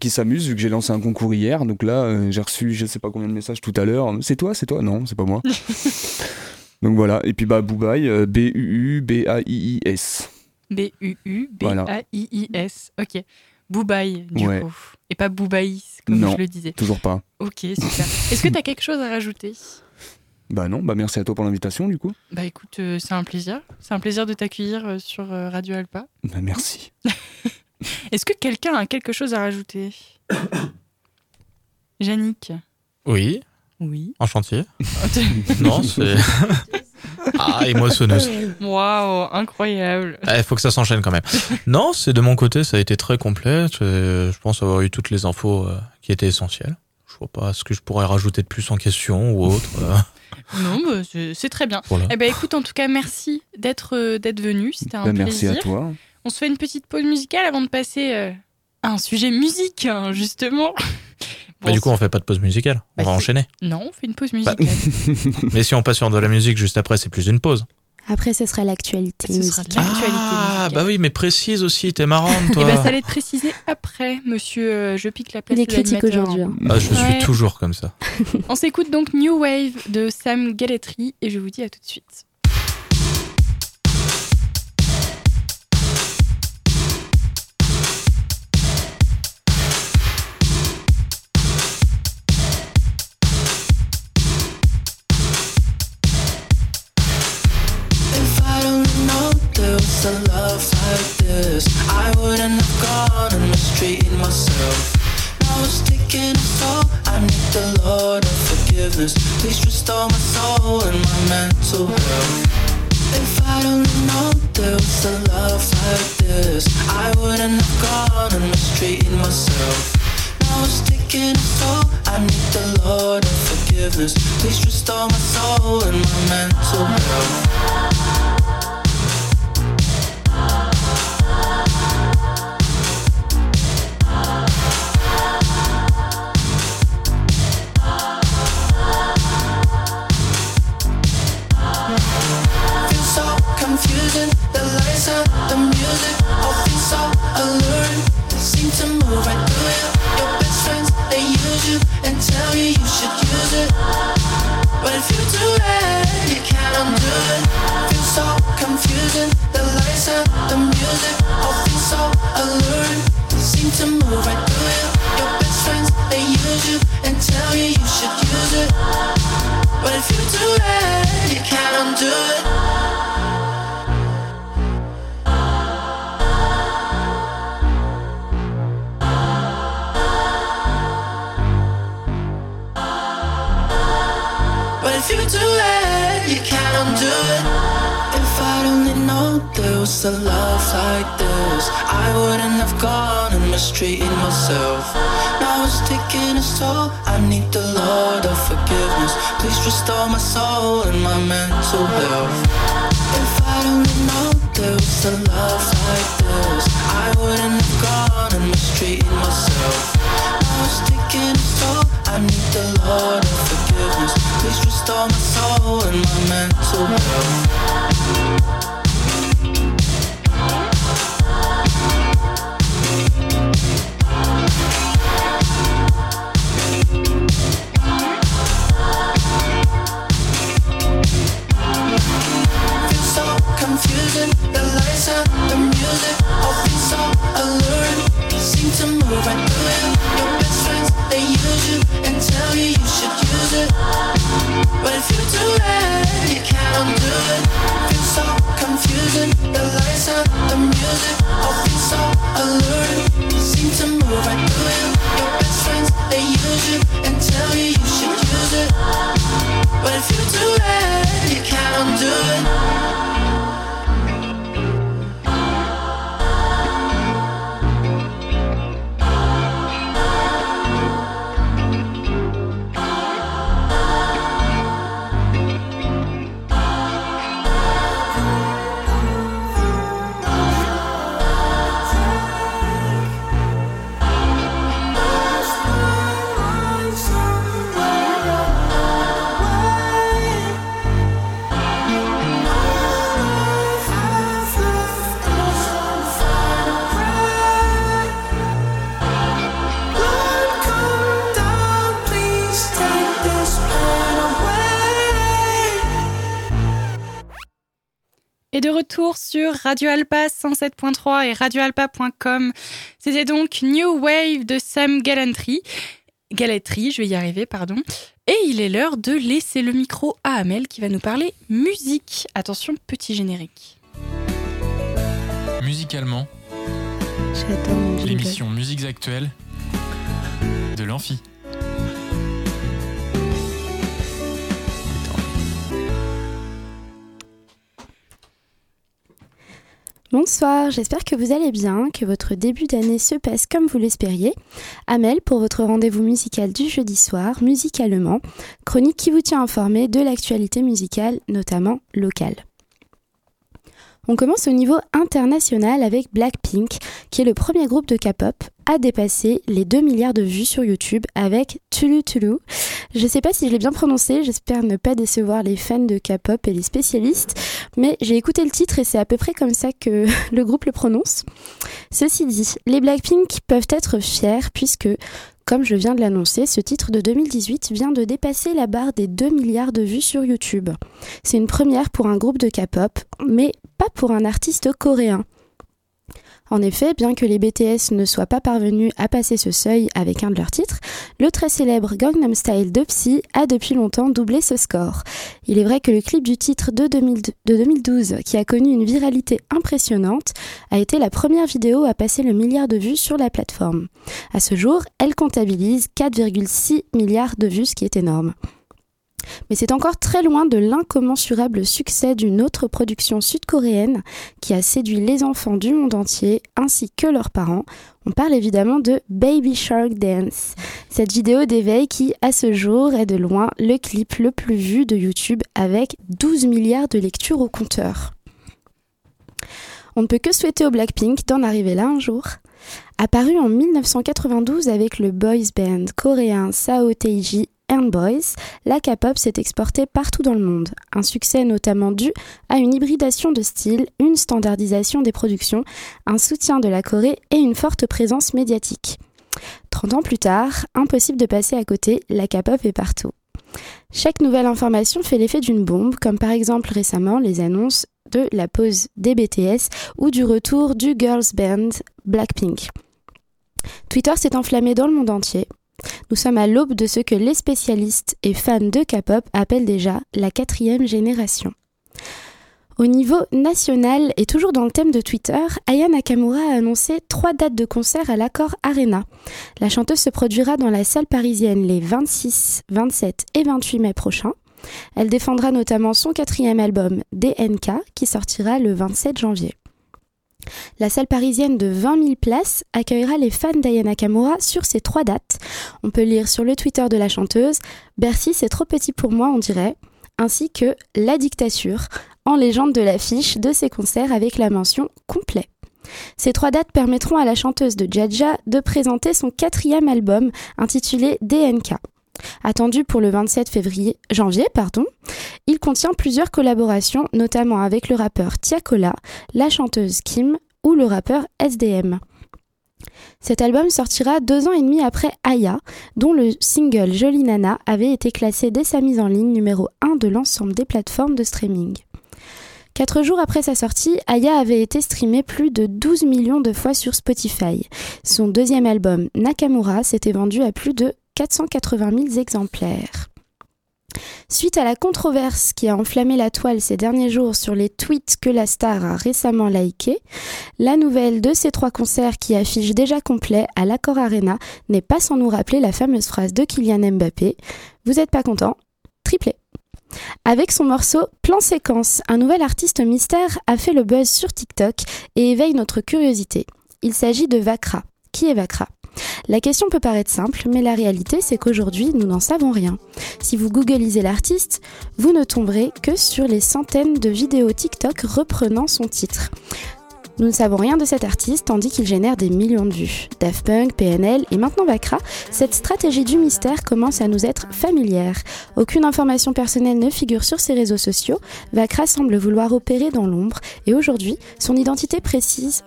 qui s'amuse vu que j'ai lancé un concours hier. Donc là euh, j'ai reçu je sais pas combien de messages tout à l'heure. C'est toi, c'est toi? Non, c'est pas moi. donc voilà. Et puis bah Boubaï, euh, B U U B A I I S. B-U-U-B-A-I-I-S. Ok. Boubaï, du Ouais. coup. Et pas Boubaïs, comme Non. je le disais. Toujours pas. Ok, super. Est-ce que tu as quelque chose à rajouter? Bah non. Bah merci à toi pour l'invitation du coup. Bah écoute, euh, c'est un plaisir. C'est un plaisir de t'accueillir euh, sur euh, Radio Alpa. Bah merci. Est-ce que quelqu'un a quelque chose à rajouter? Yannick? Oui, Oui. en chantier. non, c'est. ah, émotionneuse. Waouh, incroyable. Il faut que ça s'enchaîne quand même. Non, c'est de mon côté, ça a été très complet. Je pense avoir eu toutes les infos euh, qui étaient essentielles. Je vois pas ce que je pourrais rajouter de plus en question ou autre. Non, bah, c'est très bien. voilà. Eh ben écoute, en tout cas, merci d'être euh, d'être venu. C'était un Bah, merci plaisir. à toi. On se fait une petite pause musicale avant de passer euh, à un sujet musique, hein, justement. Bah, Bon, du coup, on fait pas de pause musicale. On va enchaîner. Non, on fait une pause musicale. Mais si on passe sur de la musique juste après, c'est plus une pause. Après, ce sera l'actualité. Ce sera de musicale. l'actualité. Ah, musicale. bah oui, mais précise aussi, t'es marrante, Eh toi. ben, ça allait être précisé après, monsieur. euh, je pique la place Des de critiques aujourd'hui. hein. Ah, je Ouais. suis toujours comme ça. On s'écoute donc New Wave de Sam Galletry et je vous dis à tout de suite. If you do that, you can't undo it. If I'd only known there was a love like this, I wouldn't have gone and mistreated myself. Now it's taking its toll. I need the Lord of forgiveness. Please restore my soul and my mental health. If I'd only known there was a love like this, I wouldn't have gone and mistreated myself. Taking toll. I need the Lord of forgiveness. Please restore my soul and my mental health. But if you do it, you can't undo it. Feels so confusing. The lights and the music all feel so alluring. You seem to move right through you. Your best friends they use you and tell you you should use it. But if you do it, you can't undo it. Sur Radio Alpa 107.3 et radioalpa.com. C'était donc New Wave de Sam Galantry. Galatry, je vais y arriver, pardon. Et il est l'heure de laisser le micro à Amel qui va nous parler musique. Attention, petit générique. Musicalement, l'émission Musiques Actuelles de l'Amphi. Bonsoir, j'espère que vous allez bien, que votre début d'année se passe comme vous l'espériez. Amel pour votre rendez-vous musical du jeudi soir, musicalement, chronique qui vous tient informé de l'actualité musicale, notamment locale. On commence au niveau international avec Blackpink, qui est le premier groupe de K-pop à dépasser les 2 milliards de vues sur YouTube avec Tulu Tulu. Je sais pas si je l'ai bien prononcé, j'espère ne pas décevoir les fans de K-pop et les spécialistes, mais j'ai écouté le titre et c'est à peu près comme ça que le groupe le prononce. Ceci dit, les Blackpink peuvent être fiers puisque, comme je viens de l'annoncer, ce titre de 2018 vient de dépasser la barre des 2 milliards de vues sur YouTube. C'est une première pour un groupe de K-pop, mais pas pour un artiste coréen. En effet, bien que les BTS ne soient pas parvenus à passer ce seuil avec un de leurs titres, le très célèbre Gangnam Style de Psy a depuis longtemps doublé ce score. Il est vrai que le clip du titre de, 2000 de 2012, qui a connu une viralité impressionnante, a été la première vidéo à passer le milliard de vues sur la plateforme. À ce jour, elle comptabilise 4,6 milliards de vues, ce qui est énorme. Mais c'est encore très loin de l'incommensurable succès d'une autre production sud-coréenne qui a séduit les enfants du monde entier ainsi que leurs parents. On parle évidemment de Baby Shark Dance, cette vidéo d'éveil qui, à ce jour, est de loin le clip le plus vu de YouTube avec 12 milliards de lectures au compteur. On ne peut que souhaiter au Blackpink d'en arriver là un jour. Apparu en 1992 avec le boys band coréen Sao Taiji and Boys, la K-pop s'est exportée partout dans le monde. Un succès notamment dû à une hybridation de styles, une standardisation des productions, un soutien de la Corée et une forte présence médiatique. 30 ans plus tard, impossible de passer à côté, la K-pop est partout. Chaque nouvelle information fait l'effet d'une bombe, comme par exemple récemment les annonces de la pause des BTS ou du retour du girls band Blackpink. Twitter s'est enflammé dans le monde entier. Nous sommes à l'aube de ce que les spécialistes et fans de K-pop appellent déjà la quatrième génération. Au niveau national et toujours dans le thème de Twitter, Aya Nakamura a annoncé trois dates de concert à l'Accor Arena. La chanteuse se produira dans la salle parisienne les 26, 27 et 28 mai prochains. Elle défendra notamment son quatrième album DNK qui sortira le 27 janvier. La salle parisienne de 20 000 places accueillera les fans d'Ayana Nakamura sur ces trois dates. On peut lire sur le Twitter de la chanteuse Bercy c'est trop petit pour moi on dirait, ainsi que La dictature, en légende de l'affiche de ses concerts avec la mention complet. Ces trois dates permettront à la chanteuse de Jaja de présenter son quatrième album intitulé DNK. Attendu pour le 27 février, janvier, il contient plusieurs collaborations, notamment avec le rappeur Tiakola, la chanteuse Kim ou le rappeur SDM. Cet album sortira deux ans et demi après Aya, dont le single Jolie Nana avait été classé dès sa mise en ligne numéro 1 de l'ensemble des plateformes de streaming. Quatre jours après sa sortie, Aya avait été streamé plus de 12 millions de fois sur Spotify. Son deuxième album, Nakamura, s'était vendu à plus de 480 000 exemplaires. Suite à la controverse qui a enflammé la toile ces derniers jours sur les tweets que la star a récemment likés, la nouvelle de ces trois concerts qui affichent déjà complet à l'Accor Arena n'est pas sans nous rappeler la fameuse phrase de Kylian Mbappé Vous êtes pas content Triplé. Avec son morceau Plan séquence, un nouvel artiste mystère a fait le buzz sur TikTok et éveille notre curiosité. Il s'agit de Vakra. Qui est Vakra? La question peut paraître simple, mais la réalité c'est qu'aujourd'hui nous n'en savons rien. Si vous googlisez l'artiste, vous ne tomberez que sur les centaines de vidéos TikTok reprenant son titre. Nous ne savons rien de cet artiste tandis qu'il génère des millions de vues. Daft Punk, PNL et maintenant Vakra, cette stratégie du mystère commence à nous être familière. Aucune information personnelle ne figure sur ses réseaux sociaux. Vakra semble vouloir opérer dans l'ombre et aujourd'hui, son identité précise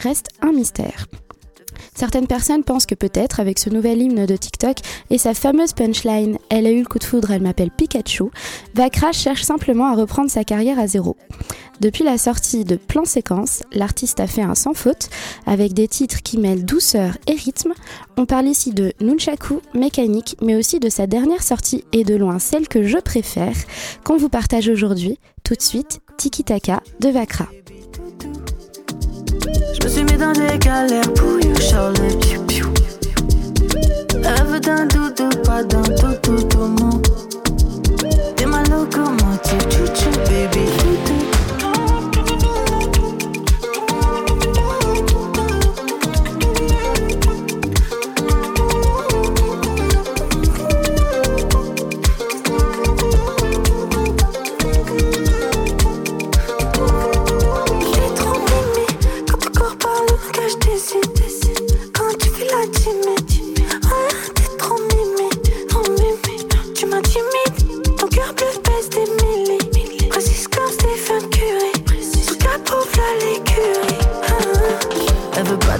reste un mystère. Certaines personnes pensent que peut-être, avec ce nouvel hymne de TikTok et sa fameuse punchline Elle a eu le coup de foudre, elle m'appelle Pikachu, Vakra cherche simplement à reprendre sa carrière à zéro. Depuis la sortie de Plan Séquence, l'artiste a fait un sans faute, avec des titres qui mêlent douceur et rythme. On parle ici de Nunchaku, Mécanique, mais aussi de sa dernière sortie et de loin celle que je préfère, qu'on vous partage aujourd'hui, tout de suite, Tiki Taka de Vakra. Je me suis mis dans des galères pour you, Charlotte. Piu, piu. Veut d'un doudou, pas d'un tout, tout, tout, mon. T'es ma locomotive, chouchou, baby.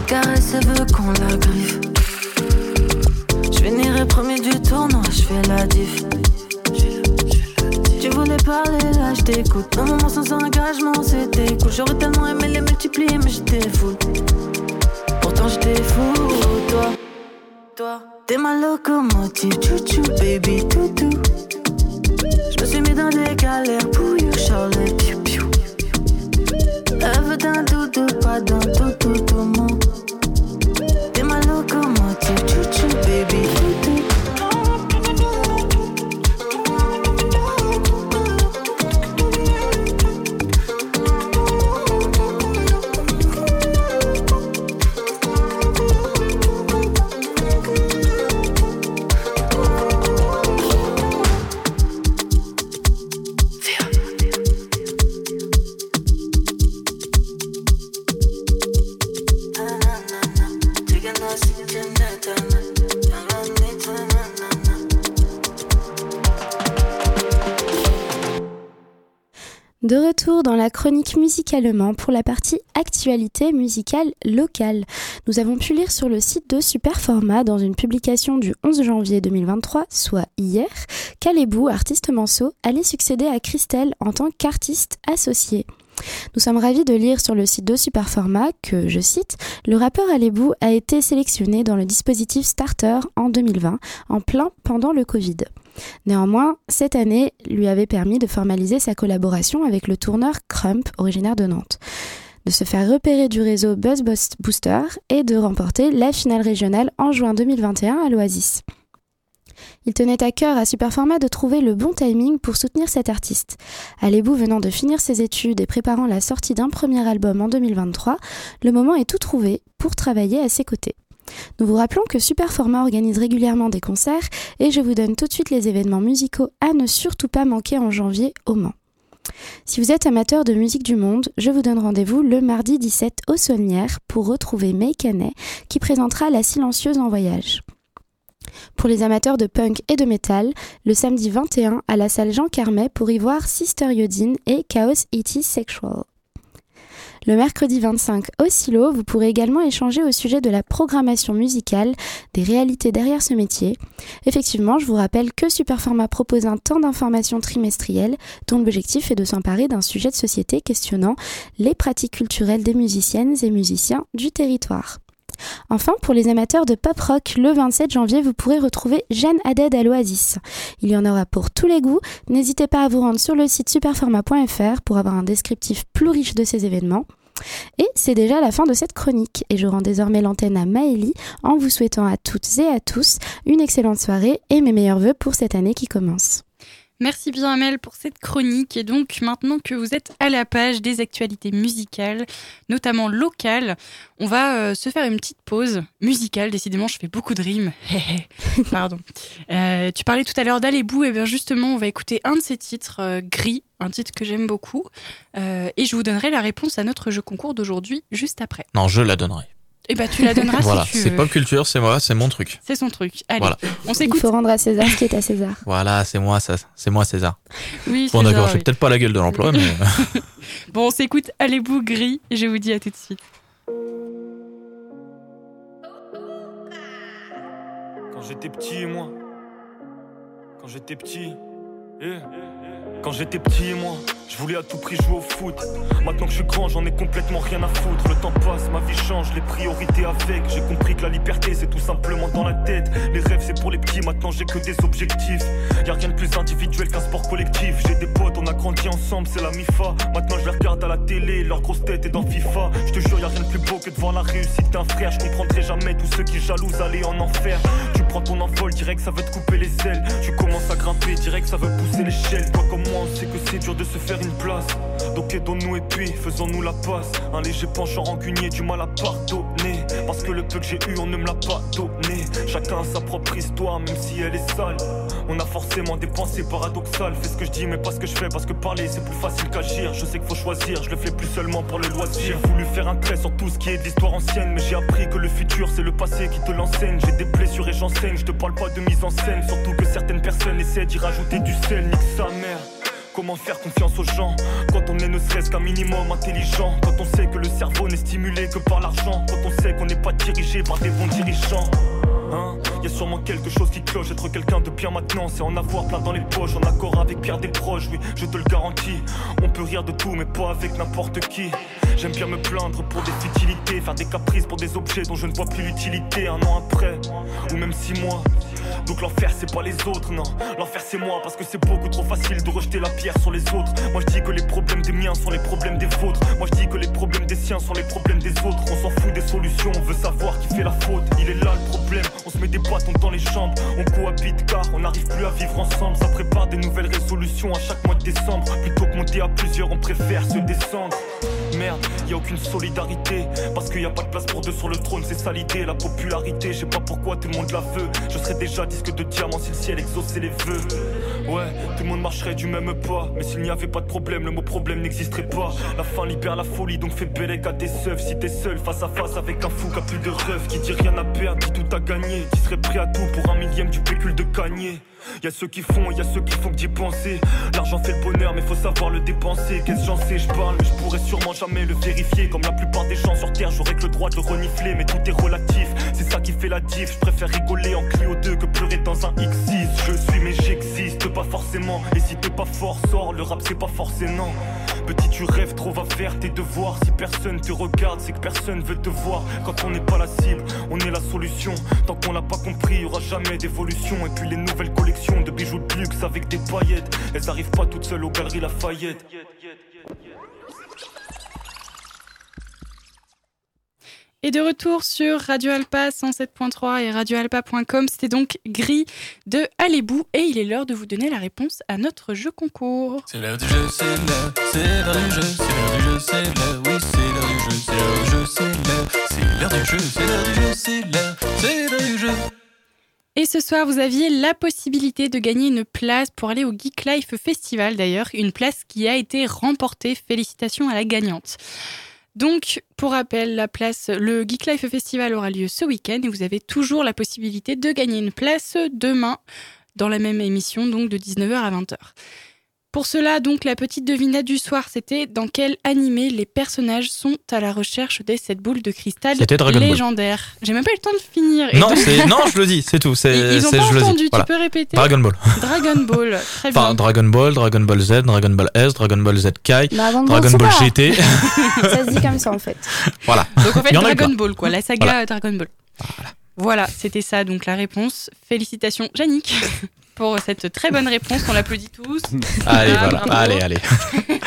Caresse, elle veut qu'on la griffe. Je finirai premier du tournoi, je fais la diff. Tu voulais parler, là je t'écoute. Un moment sans engagement, c'était cool. J'aurais tellement aimé les multiplier, mais j'étais fou. Pourtant j'étais fou, toi. Toi, t'es ma locomotive, chouchou, baby, toutou. Je me suis mis dans des galères pour you, Charlotte. Elle veut d'un doudou, pas d'un tout, tout, tout, mon. T'es ma locomotive, chouchou, baby, toutou. De chronique musicalement pour la partie actualité musicale locale. Nous avons pu lire sur le site de Superformat dans une publication du 11 janvier 2023, soit hier, qu'Alebou, artiste manceau, allait succéder à Christelle en tant qu'artiste associé. Nous sommes ravis de lire sur le site de Superformat que, je cite, le rappeur Alebou a été sélectionné dans le dispositif Starter en 2020, en plein pendant le Covid. Néanmoins, cette année lui avait permis de formaliser sa collaboration avec le tourneur Crump, originaire de Nantes, de se faire repérer du réseau Buzz Booster et de remporter la finale régionale en juin 2021 à l'Oasis. Il tenait à cœur à Superformat de trouver le bon timing pour soutenir cet artiste. Alebou venant de finir ses études et préparant la sortie d'un premier album en 2023, le moment est tout trouvé pour travailler à ses côtés. Nous vous rappelons que Superformat organise régulièrement des concerts et je vous donne tout de suite les événements musicaux à ne surtout pas manquer en janvier au Mans. Si vous êtes amateur de musique du monde, je vous donne rendez-vous le mardi 17 au Saulnières pour retrouver May Canet qui présentera La Silencieuse en voyage. Pour les amateurs de punk et de métal, le samedi 21 à la salle Jean Carmet pour y voir Sister Yodine et Chaos It Is Sexual. Le mercredi 25 au Silo, vous pourrez également échanger au sujet de la programmation musicale, des réalités derrière ce métier. Effectivement, je vous rappelle que Superformat propose un temps d'information trimestriel dont l'objectif est de s'emparer d'un sujet de société questionnant les pratiques culturelles des musiciennes et musiciens du territoire. Enfin, pour les amateurs de pop rock, le 27 janvier, vous pourrez retrouver Jeanne Haddad à l'Oasis. Il y en aura pour tous les goûts. N'hésitez pas à vous rendre sur le site superformat.fr pour avoir un descriptif plus riche de ces événements. Et c'est déjà la fin de cette chronique et je rends désormais l'antenne à Maëlie en vous souhaitant à toutes et à tous une excellente soirée et mes meilleurs voeux pour cette année qui commence. Merci bien Amel pour cette chronique. Et donc maintenant que vous êtes à la page des actualités musicales, notamment locales, on va euh, se faire une petite pause musicale. Décidément, je fais beaucoup de rimes. Pardon. Euh, tu parlais tout à l'heure d'Alébou. Et bien justement, on va écouter un de ses titres, euh, Gris, un titre que j'aime beaucoup. Et je vous donnerai la réponse à notre jeu concours d'aujourd'hui juste après. Non, je la donnerai. Et bah tu la donneras voilà, si tu c'est pop culture, c'est moi, c'est mon truc. C'est son truc. Allez, Voilà. on Il s'écoute. faut rendre à César ce qui est à César. Voilà, c'est moi, ça, c'est moi César. Oui, Bon c'est d'accord, oui. peut-être pas la gueule de l'emploi, mais Bon, on s'écoute Allez-vous gris et je vous dis à tout de suite. Quand j'étais petit, moi. Quand j'étais petit. eh. Quand j'étais petit, moi, je voulais à tout prix jouer au foot. Maintenant que je suis grand, j'en ai complètement rien à foutre. Le temps passe, ma vie change, les priorités avec. J'ai compris que la liberté, c'est tout simplement dans la tête. Les rêves, c'est pour les petits, maintenant j'ai que des objectifs. Y a rien de plus individuel qu'un sport collectif. J'ai des potes, on a grandi ensemble, c'est la MIFA. Maintenant je les regarde à la télé, leur grosse tête est dans FIFA. Je te jure, y a rien de plus beau que de voir la réussite d'un frère. Je comprendrai jamais tous ceux qui jalousent aller en enfer. Tu prends ton envol, direct ça veut te couper les ailes. Tu commences à grimper, direct ça veut pousser l'échelle. Toi comme moi, on sait que c'est dur de se faire une place. Donc aidons-nous et puis faisons-nous la passe. Un léger penchant rancunier, du mal à pardonner. Parce que le peu que j'ai eu, on ne me l'a pas donné. Chacun a sa propre histoire, même si elle est sale. On a forcément des pensées paradoxales. Fais ce que je dis, mais pas ce que je fais. Parce que parler, c'est plus facile qu'agir. Je sais qu'il faut choisir, je le fais plus seulement pour le loisir. J'ai voulu faire un trait sur tout ce qui est de l'histoire ancienne. Mais j'ai appris que le futur, c'est le passé qui te l'enseigne. J'ai des blessures et j'enseigne. Je te parle pas de mise en scène. Surtout que certaines personnes essaient d'y rajouter du sel. Nique sa mère. Comment faire confiance aux gens quand on est ne serait-ce qu'un minimum intelligent. Quand on sait que le cerveau n'est stimulé que par l'argent. Quand on sait qu'on n'est pas dirigé par des bons dirigeants. Hein y a sûrement quelque chose qui cloche, être quelqu'un de bien maintenant, c'est en avoir plein dans les poches, en accord avec Pierre Desproges, oui, je te le garantis. On peut rire de tout, mais pas avec n'importe qui. J'aime bien me plaindre pour des futilités, faire des caprices pour des objets dont je ne vois plus l'utilité un an après, ou même six mois. Donc l'enfer c'est pas les autres, non. L'enfer c'est moi parce que c'est beaucoup trop facile de rejeter la pierre sur les autres. Moi je dis que les problèmes des miens sont les problèmes des vôtres. Moi je dis que les problèmes des siens sont les problèmes des autres. On s'en fout des solutions, on veut savoir qui fait la faute. Il est là le problème, on se met des bâtons dans les jambes. On cohabite car on n'arrive plus à vivre ensemble. Ça prépare des nouvelles résolutions à chaque mois de décembre. Plutôt que monter à plusieurs, on préfère se descendre. Merde, y a aucune solidarité. Parce qu'il y a pas de place pour deux sur le trône, c'est ça l'idée La popularité, je sais pas pourquoi tout le monde la veut. Je serais déjà disque de diamant si le ciel exauçait les vœux. Ouais, tout le monde marcherait du même pas. Mais s'il n'y avait pas de problème, le mot problème n'existerait pas. La fin libère la folie, donc fais bellec à tes seufs Si t'es seul face à face avec un fou qui a plus de rêve Qui dit rien à perdre, dit tout à gagner. Qui serait prêt à tout pour un millième du pécule de gagner Y'a ceux qui font, y a ceux qui font que d'y penser. L'argent fait le bonheur, mais faut savoir le dépenser. Qu'est-ce que j'en sais, je parle, mais je pourrais sûrement jamais le vérifier. Comme la plupart des gens sur terre, j'aurais que le droit de le renifler, mais tout est relatif. C'est ça qui fait la diff. Je préfère rigoler en Clio 2 que pleurer dans un X6. Je suis, mais j'existe pas forcément. Et si t'es pas fort, sors. Le rap, c'est pas forcément. Petit, tu rêves trop, va faire tes devoirs. Si personne te regarde, c'est que personne veut te voir. Quand on n'est pas la cible, on est la solution. Tant qu'on l'a pas compris, y aura jamais d'évolution. Et puis les nouvelles collections de bijoux de luxe avec des paillettes, elles arrivent pas toutes seules aux galeries Lafayette. Et de retour sur Radio Alpa 107.3 et radioalpa.com, c'était donc Gris de Alébou et il est l'heure de vous donner la réponse à notre jeu concours. C'est l'heure du jeu, c'est l'heure, c'est l'heure du jeu, c'est l'heure du jeu, c'est l'heure, oui, c'est l'heure du jeu, c'est l'heure du jeu, c'est l'heure, c'est l'heure du jeu, c'est l'heure du jeu, c'est l'heure, c'est l'heure du jeu. Et ce soir, vous aviez la possibilité de gagner une place pour aller au Geek Life Festival d'ailleurs, une place qui a été remportée. Félicitations à la gagnante. Donc, pour rappel, la place, le Geek Life Festival aura lieu ce week-end et vous avez toujours la possibilité de gagner une place demain dans la même émission, donc de 19h à 20h. Pour cela, donc, la petite devinette du soir, c'était dans quel animé les personnages sont à la recherche des sept boules de cristal C'était Dragon Ball. légendaires. J'ai même pas eu le temps de finir. Non, donc- c'est non, je le dis, c'est tout. C'est Ils, ils ont c'est- pas je entendu, Voilà. tu peux répéter Dragon Ball. Dragon Ball, très bien. Enfin, Dragon Ball, Dragon Ball Z, Dragon Ball S, Dragon Ball Z Kai, Dragon Ball Dragon Ball. GT. Ça se dit comme ça en fait. voilà. Donc en fait, en Dragon. Ball, quoi, la saga Voilà. Dragon Ball. Voilà, c'était ça donc la réponse. Félicitations, Yannick, pour cette très bonne réponse. On l'applaudit tous. Allez, Ah, voilà. Allez, allez.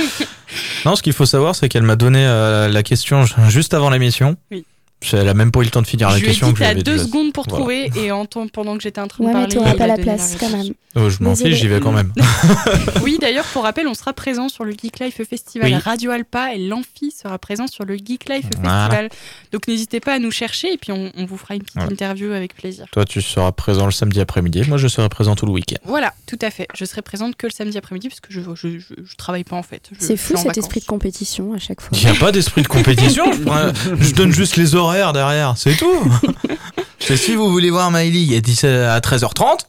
non, ce qu'il faut savoir, c'est qu'elle m'a donné euh, la question juste avant l'émission. Oui. Elle a même pas eu le temps de finir la je lui ai question. dit que je lui t'as avais deux déjà- secondes pour Voilà. trouver et en temps- pendant que j'étais en train de Ouais, mais parler. t'auras il pas a la place quand même. Oh, je m'en fiche, j'y vais quand même. Oui, d'ailleurs, pour rappel, on sera présent sur le Geek Life Festival Oui. Radio Alpa et l'Amphi sera présent sur le Geek Life Voilà. Festival. Donc n'hésitez pas à nous chercher et puis on, on vous fera une petite Voilà. interview avec plaisir. Toi, tu seras présent le samedi après-midi. Moi, je serai présent tout le week-end. Voilà, tout à fait. Je serai présente que le samedi après-midi parce que je, je, je, je travaille pas en fait. C'est fou cet vacances. esprit de compétition à chaque fois. Il n'y a pas d'esprit de compétition. je, prends- je donne juste les horaires derrière, c'est tout. Je sais, si vous voulez voir Maïli, il est 17 à 13h30.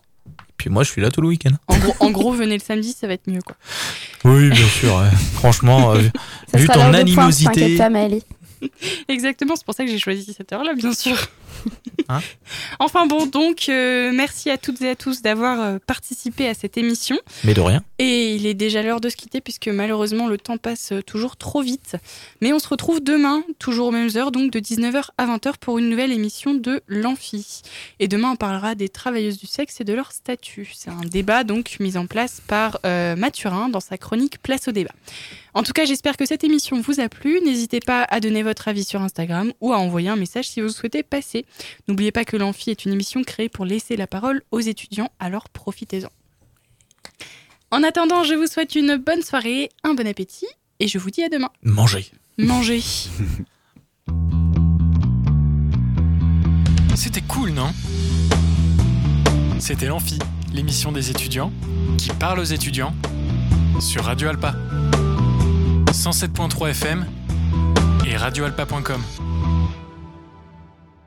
Puis moi, je suis là tout le week-end. En gros, en gros, venez le samedi, ça va être mieux quoi. Oui, bien sûr. ouais. Franchement, euh, Ça vu ton animosité. t'inquiète pas. Exactement, c'est pour ça que j'ai choisi cette heure-là, bien sûr. Hein enfin bon, donc euh, merci à toutes et à tous d'avoir euh, participé à cette émission. mais de rien. Et il est déjà l'heure de se quitter puisque malheureusement le temps passe euh, toujours trop vite. Mais on se retrouve demain, toujours aux mêmes heures, donc de 19h à 20h pour une nouvelle émission de l'Amphi. Et demain on parlera des travailleuses du sexe et de leur statut. C'est un débat donc mis en place par euh, Mathurin dans sa chronique Place au débat. En tout cas, j'espère que cette émission vous a plu. N'hésitez pas à donner votre avis sur Instagram ou à envoyer un message si vous souhaitez passer. N'oubliez pas que l'Amphi est une émission créée pour laisser la parole aux étudiants, alors profitez-en. En attendant, je vous souhaite une bonne soirée, un bon appétit et je vous dis à demain. Mangez. Mangez. C'était cool, non? C'était l'Amphi, l'émission des étudiants qui parle aux étudiants sur Radio Alpa. 107.3 FM et radioalpa.com.